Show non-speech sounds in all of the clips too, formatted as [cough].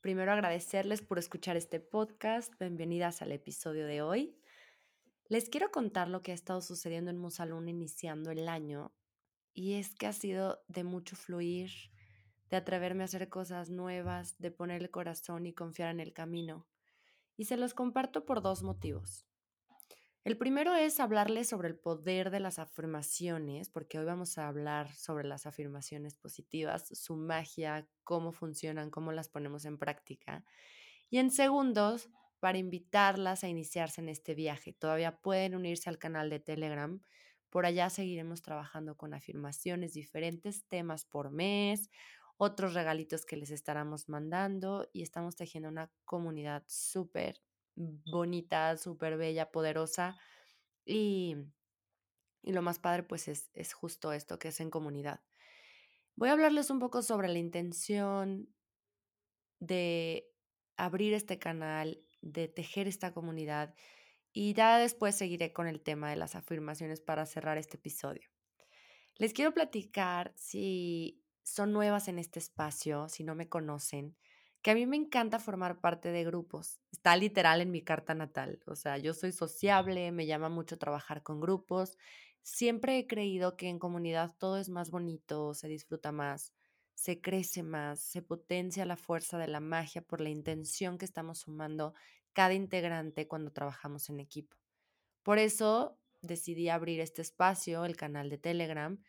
Primero agradecerles por escuchar este podcast. Bienvenidas al episodio de hoy. Les quiero contar lo que ha estado sucediendo en Musalún iniciando el año y es que ha sido de mucho fluir, de atreverme a hacer cosas nuevas, de poner el corazón y confiar en el camino. Y se los comparto por dos motivos. El primero es hablarles sobre el poder de las afirmaciones, porque hoy vamos a hablar sobre las afirmaciones positivas, su magia, cómo funcionan, cómo las ponemos en práctica. Y en segundos, para invitarlas a iniciarse en este viaje. Todavía pueden unirse al canal de Telegram. Por allá seguiremos trabajando con afirmaciones, diferentes temas por mes, otros regalitos que les estaremos mandando y estamos tejiendo una comunidad súper bonita, súper bella, poderosa. Y, y, lo más padre pues es, es justo esto, que es en comunidad. Voy a hablarles un poco sobre la intención de abrir este canal, de tejer esta comunidad y ya después seguiré con el tema de las afirmaciones para cerrar este episodio. Les quiero platicar si son nuevas en este espacio, si no me conocen, que a mí me encanta formar parte de grupos. Está literal en mi carta natal. O sea, yo soy sociable, me llama mucho trabajar con grupos. Siempre he creído que en comunidad todo es más bonito, se disfruta más, se crece más, se potencia la fuerza de la magia por la intención que estamos sumando cada integrante cuando trabajamos en equipo. Por eso decidí abrir este espacio, el canal de Telegram,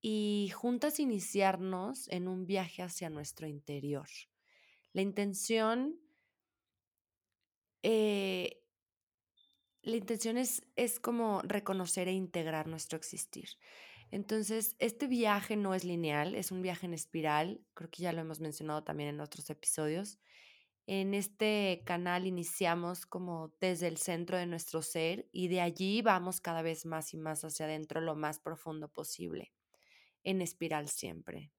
y juntas iniciarnos en un viaje hacia nuestro interior la intención, eh, la intención es, es como reconocer e integrar nuestro existir. Entonces, este viaje no es lineal, es un viaje en espiral, creo que ya lo hemos mencionado también en otros episodios. En este canal iniciamos como desde el centro de nuestro ser y de allí vamos cada vez más y más hacia adentro lo más profundo posible, en espiral siempre.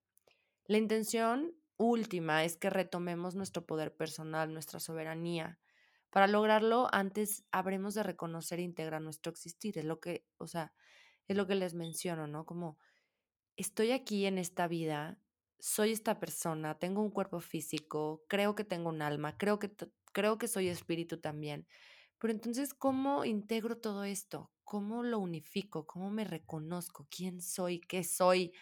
La intención última es que retomemos nuestro poder personal, nuestra soberanía. Para lograrlo, antes habremos de reconocer e integrar nuestro existir. Es lo que, o sea, es lo que les menciono, ¿no? Como estoy aquí en esta vida, soy esta persona, tengo un cuerpo físico, creo que tengo un alma, creo que, creo que soy espíritu también. Pero entonces, ¿cómo integro todo esto? ¿Cómo lo unifico? ¿Cómo me reconozco? ¿Quién soy? ¿Qué soy?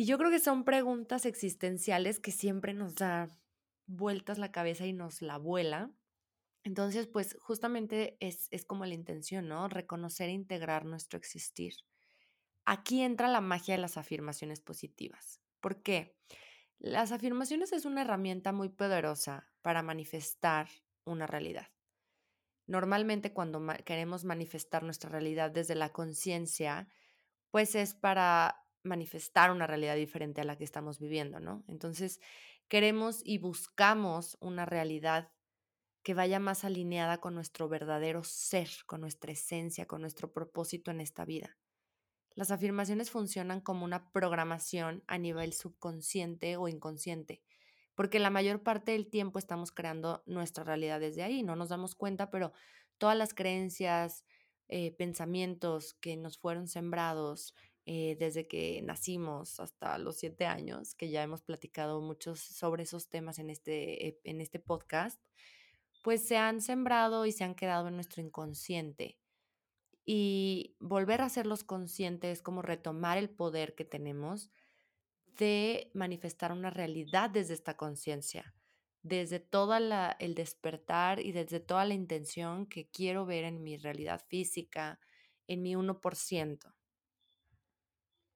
Y yo creo que son preguntas existenciales que siempre nos da vueltas la cabeza y nos la vuela. Entonces, pues justamente es, es como la intención, ¿no? Reconocer e integrar nuestro existir. Aquí entra la magia de las afirmaciones positivas. ¿Por qué? Las afirmaciones es una herramienta muy poderosa para manifestar una realidad. Normalmente cuando queremos manifestar nuestra realidad desde la conciencia, pues es para manifestar una realidad diferente a la que estamos viviendo, ¿no? Entonces, queremos y buscamos una realidad que vaya más alineada con nuestro verdadero ser, con nuestra esencia, con nuestro propósito en esta vida. Las afirmaciones funcionan como una programación a nivel subconsciente o inconsciente, porque la mayor parte del tiempo estamos creando nuestra realidad desde ahí, no nos damos cuenta, pero todas las creencias, eh, pensamientos que nos fueron sembrados, eh, desde que nacimos hasta los siete años, que ya hemos platicado muchos sobre esos temas en este, en este podcast, pues se han sembrado y se han quedado en nuestro inconsciente. Y volver a hacerlos conscientes es como retomar el poder que tenemos de manifestar una realidad desde esta conciencia, desde todo el despertar y desde toda la intención que quiero ver en mi realidad física, en mi 1%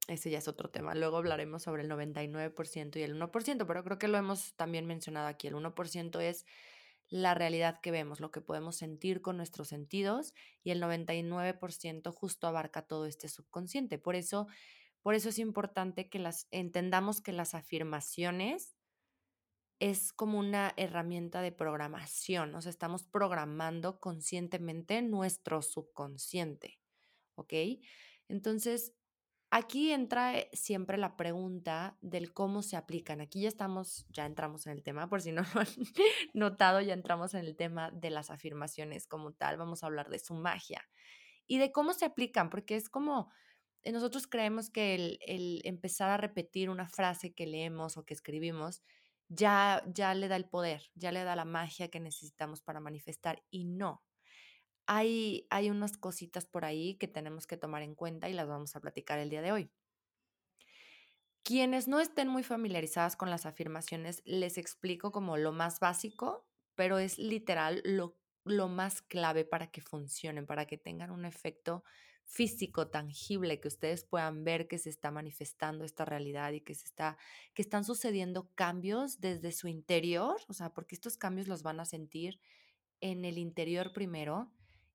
ese ya es otro tema. Luego hablaremos sobre el 99% y el 1%, pero creo que lo hemos también mencionado aquí. El 1% es la realidad que vemos, lo que podemos sentir con nuestros sentidos y el 99% justo abarca todo este subconsciente. Por eso, por eso es importante que las entendamos que las afirmaciones es como una herramienta de programación, o sea, estamos programando conscientemente nuestro subconsciente, ¿ok? Entonces, aquí entra siempre la pregunta del cómo se aplican. Aquí ya estamos, ya entramos en el tema, por si no lo han [laughs] notado, ya entramos en el tema de las afirmaciones como tal, vamos a hablar de su magia y de cómo se aplican, porque es como eh, nosotros creemos que el, empezar a repetir una frase que leemos o que escribimos ya, ya le da el poder, ya le da la magia que necesitamos para manifestar y no. Hay, hay unas cositas por ahí que tenemos que tomar en cuenta y las vamos a platicar el día de hoy. Quienes no estén muy familiarizadas con las afirmaciones, les explico como lo más básico, pero es literal lo, lo más clave para que funcionen, para que tengan un efecto físico, tangible, que ustedes puedan ver que se está manifestando esta realidad y que se está, que están sucediendo cambios desde su interior, o sea, porque estos cambios los van a sentir en el interior primero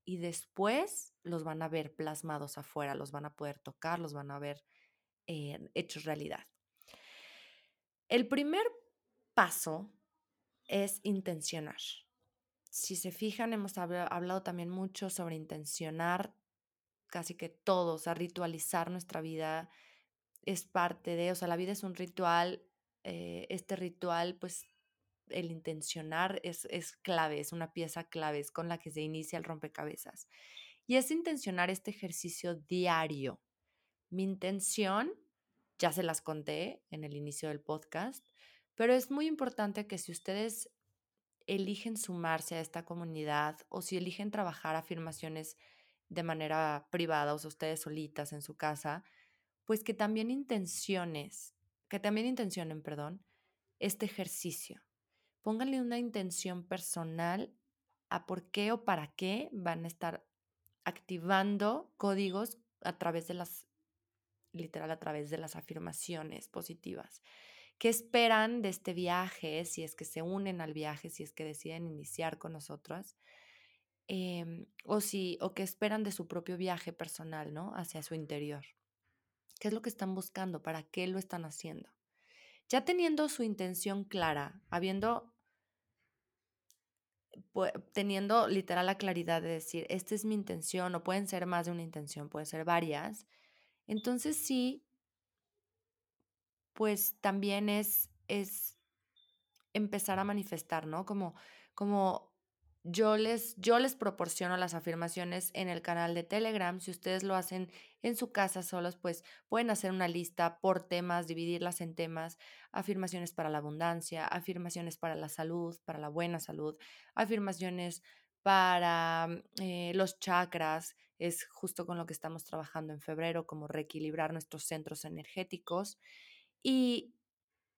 y después los van a ver plasmados afuera, los van a poder tocar, los van a ver eh, hechos realidad. El primer paso es intencionar. Si se fijan, hemos hablado también mucho sobre intencionar casi que todo, o sea, ritualizar nuestra vida es parte de, o sea, la vida es un ritual, eh, este ritual, pues el intencionar es, es clave, es una pieza clave, es con la que se inicia el rompecabezas. Y es intencionar este ejercicio diario. Mi intención, ya se las conté en el inicio del podcast, pero es muy importante que si ustedes eligen sumarse a esta comunidad o si eligen trabajar afirmaciones de manera privada, o sea, ustedes solitas en su casa, pues que también intenciones, que también intencionen, perdón, este ejercicio. Pónganle una intención personal a por qué o para qué van a estar activando códigos a través de las, literal, a través de las afirmaciones positivas. ¿Qué esperan de este viaje? Si es que se unen al viaje, si es que deciden iniciar con nosotras. Em, o si, o que esperan de su propio viaje personal, ¿no? Hacia su interior. ¿Qué es lo que están buscando? ¿Para qué lo están haciendo? Ya teniendo su intención clara, habiendo, teniendo literal la claridad de decir, esta es mi intención, o pueden ser más de una intención, pueden ser varias, entonces sí, pues también es, es empezar a manifestar, ¿no? Como, como yo les, yo les proporciono las afirmaciones en el canal de Telegram. Si ustedes lo hacen en su casa solos, pues pueden hacer una lista por temas, dividirlas en temas, afirmaciones para la abundancia, afirmaciones para la salud, para la buena salud, afirmaciones para mm, eh, los chakras, es justo con lo que estamos trabajando en febrero, como reequilibrar nuestros centros energéticos. Y,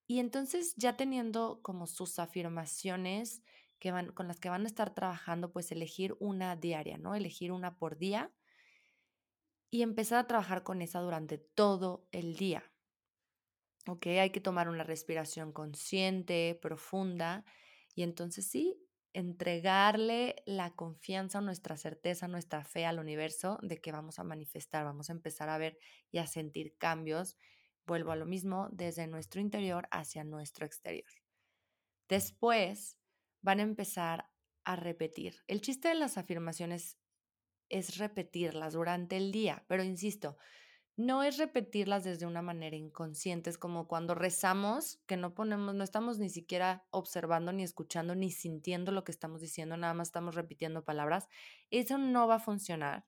y entonces ya teniendo como sus afirmaciones, van, con las que van a estar trabajando, pues elegir una diaria, ¿no? Elegir una por día y empezar a trabajar con esa durante todo el día. ¿Ok? Hay que tomar una respiración consciente, profunda y entonces sí, entregarle la confianza, nuestra certeza, nuestra fe al universo de que vamos a manifestar, vamos a empezar a ver y a sentir cambios. Vuelvo a lo mismo, desde nuestro interior hacia nuestro exterior. Después, van a empezar a repetir. El chiste de las afirmaciones es repetirlas durante el día, pero insisto, no es repetirlas desde una manera inconsciente, es como cuando rezamos, que no ponemos, no estamos ni siquiera observando, ni escuchando, ni sintiendo lo que estamos diciendo, nada más estamos repitiendo palabras. Eso no va a funcionar.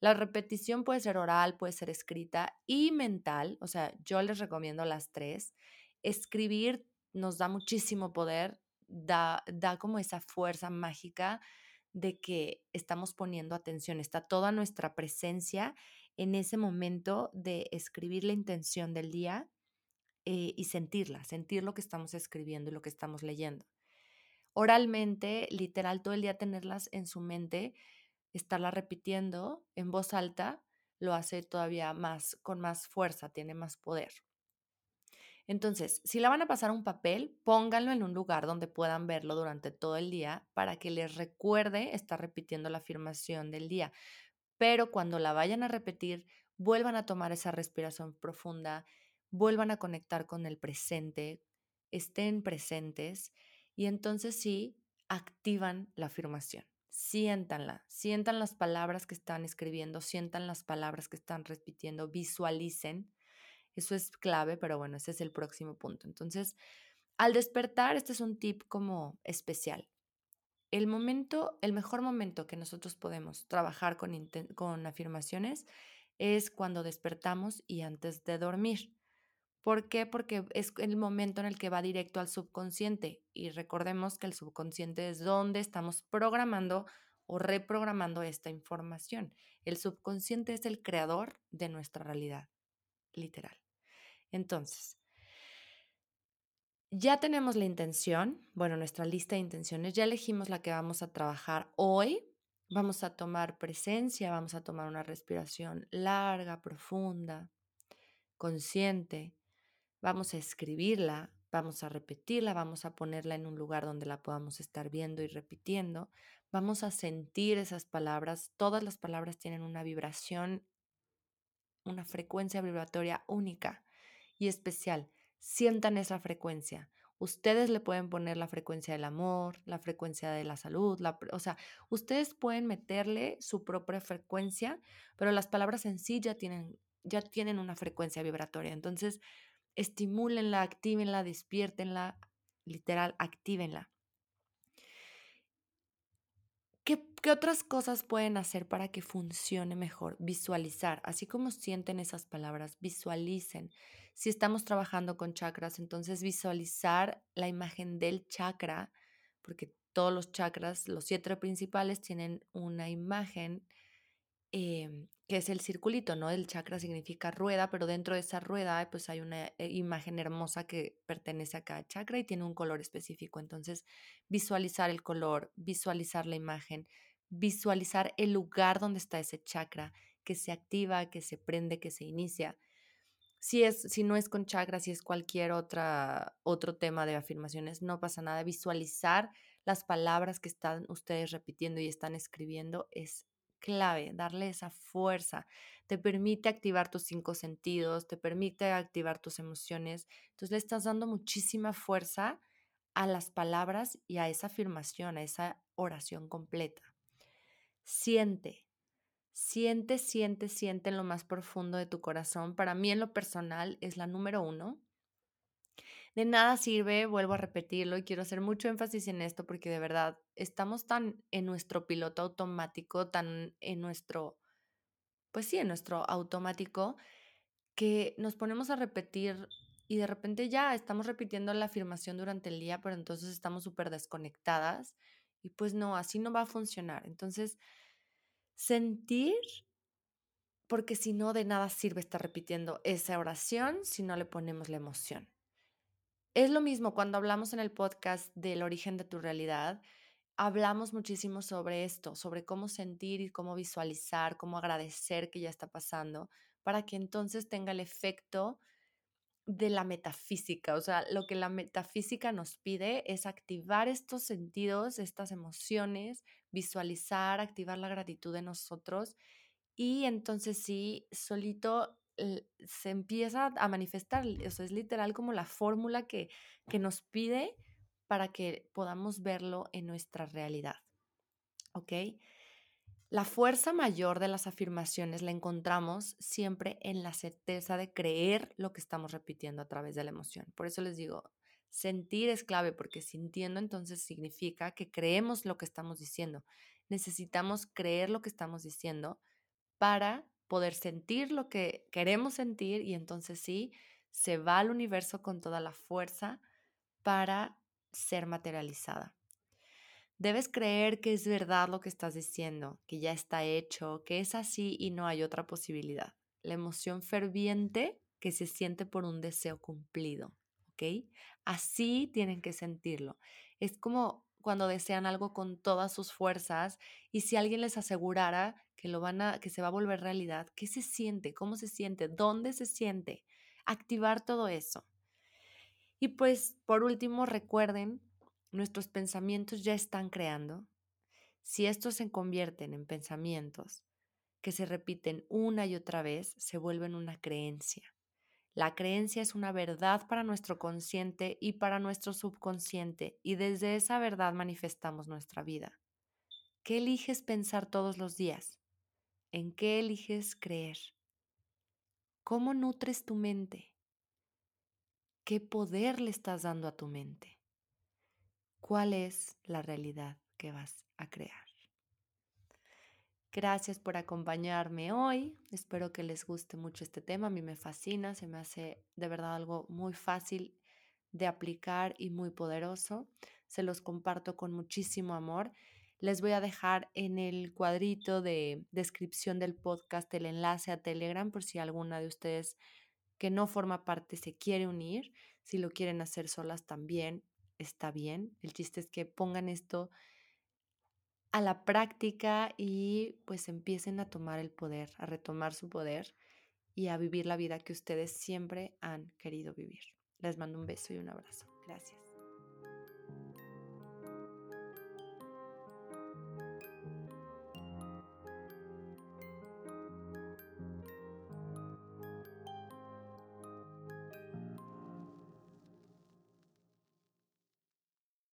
La repetición puede ser oral, puede ser escrita y mental, o sea, yo les recomiendo las tres. Escribir nos da muchísimo poder, da, da como esa fuerza mágica de que estamos poniendo atención, está toda nuestra presencia en ese momento de escribir la intención del día eh, y sentirla, sentir lo que estamos escribiendo y lo que estamos leyendo. Oralmente, literal, todo el día tenerlas en su mente, estarla repitiendo en voz alta, lo hace todavía más, con más fuerza, tiene más poder. Entonces, si la van a pasar un papel, pónganlo en un lugar donde puedan verlo durante todo el día para que les recuerde estar repitiendo la afirmación del día. Pero cuando la vayan a repetir, vuelvan a tomar esa respiración profunda, vuelvan a conectar con el presente, estén presentes y entonces sí activan la afirmación. Siéntanla, sientan las palabras que están escribiendo, sientan las palabras que están repitiendo, visualicen. Eso es clave, pero bueno, ese es el próximo punto. Entonces, al despertar, este es un tip como especial. El momento, el mejor momento que nosotros podemos trabajar con, con afirmaciones es cuando despertamos y antes de dormir. ¿Por qué? Porque es el momento en el que va directo al subconsciente y recordemos que el subconsciente es donde estamos programando o reprogramando esta información. El subconsciente es el creador de nuestra realidad, literal. Entonces, ya tenemos la intención, bueno, nuestra lista de intenciones, ya elegimos la que vamos a trabajar hoy. Vamos a tomar presencia, vamos a tomar una respiración larga, profunda, consciente Vamos a escribirla, vamos a repetirla, vamos a ponerla en un lugar donde la podamos estar viendo y repitiendo. Vamos a sentir esas palabras. Todas las palabras tienen una vibración, una frecuencia vibratoria única y especial. Sientan esa frecuencia. Ustedes le pueden poner la frecuencia del amor, la frecuencia de la salud, o sea, ustedes pueden meterle su propia frecuencia, pero las palabras en sí ya tienen, ya tienen una frecuencia vibratoria. Entonces, estimúlenla, actívenla, despiértenla, literal, actívenla. ¿Qué, ¿Qué, otras cosas pueden hacer para que funcione mejor? Visualizar, así como sienten esas palabras, visualicen. Si estamos trabajando con chakras, entonces visualizar la imagen del chakra, porque todos los chakras, los siete principales, tienen una imagen Em, que es el circulito, ¿no? El chakra significa rueda, pero dentro de esa rueda pues hay una eh, imagen hermosa que pertenece a cada chakra y tiene un color específico. Entonces, visualizar el color, visualizar la imagen, visualizar el lugar donde está ese chakra, que se activa, que se prende, que se inicia. Si, es, si no es con chakra, si es cualquier otra, otro tema de afirmaciones, no pasa nada. Visualizar las palabras que están ustedes repitiendo y están escribiendo es clave, darle esa fuerza. Te permite activar tus cinco sentidos, te permite activar tus emociones. Entonces le estás dando muchísima fuerza a las palabras y a esa afirmación, a esa oración completa. Siente, siente, siente, siente en lo más profundo de tu corazón. Para mí en lo personal es la número uno. De nada sirve, vuelvo a repetirlo y quiero hacer mucho énfasis en esto porque de verdad estamos tan en nuestro piloto automático, tan en nuestro, pues sí, en nuestro automático, que nos ponemos a repetir y de repente ya estamos repitiendo la afirmación durante el día, pero entonces estamos súper desconectadas y pues no, así no va a funcionar. Entonces, sentir, porque si no, de nada sirve estar repitiendo esa oración si no le ponemos la emoción. Es lo mismo cuando hablamos en el podcast del origen de tu realidad, hablamos muchísimo sobre esto, sobre cómo sentir y cómo visualizar, cómo agradecer que ya está pasando, para que entonces tenga el efecto de la metafísica. O sea, lo que la metafísica nos pide es activar estos sentidos, estas emociones, visualizar, activar la gratitud de nosotros y entonces sí, solito se empieza a manifestar. O sea, es literal como la fórmula que, que nos pide para que podamos verlo en nuestra realidad. ¿Ok? La fuerza mayor de las afirmaciones la encontramos siempre en la certeza de creer lo que estamos repitiendo a través de la emoción. Por eso les digo, sentir es clave porque sintiendo entonces significa que creemos lo que estamos diciendo. Necesitamos creer lo que estamos diciendo para poder sentir lo que queremos sentir y entonces sí, se va al universo con toda la fuerza para ser materializada. Debes creer que es verdad lo que estás diciendo, que ya está hecho, que es así y no hay otra posibilidad. La emoción ferviente que se siente por un deseo cumplido, Así tienen que sentirlo. Es como cuando desean algo con todas sus fuerzas y si alguien les asegurara que lo van a que se va a volver realidad, ¿qué se siente? ¿Cómo se siente? ¿Dónde se siente? Activar todo eso. Y pues por último, recuerden, nuestros pensamientos ya están creando. Si estos se convierten en pensamientos que se repiten una y otra vez, se vuelven una creencia. La creencia es una verdad para nuestro consciente y para nuestro subconsciente y desde esa verdad manifestamos nuestra vida. ¿Qué eliges pensar todos los días? ¿En qué eliges creer? ¿Cómo nutres tu mente? ¿Qué poder le estás dando a tu mente? ¿Cuál es la realidad que vas a crear? Gracias por acompañarme hoy. Espero que les guste mucho este tema. A mí me fascina, se me hace de verdad algo muy fácil de aplicar y muy poderoso. Se los comparto con muchísimo amor. Les voy a dejar en el cuadrito de descripción del podcast el enlace a Telegram por si alguna de ustedes que no forma parte se quiere unir. Si lo quieren hacer solas también está bien. El chiste es que pongan esto a la práctica y pues empiecen a tomar el poder, a retomar su poder y a vivir la vida que ustedes siempre han querido vivir. Les mando un beso y un abrazo. Gracias.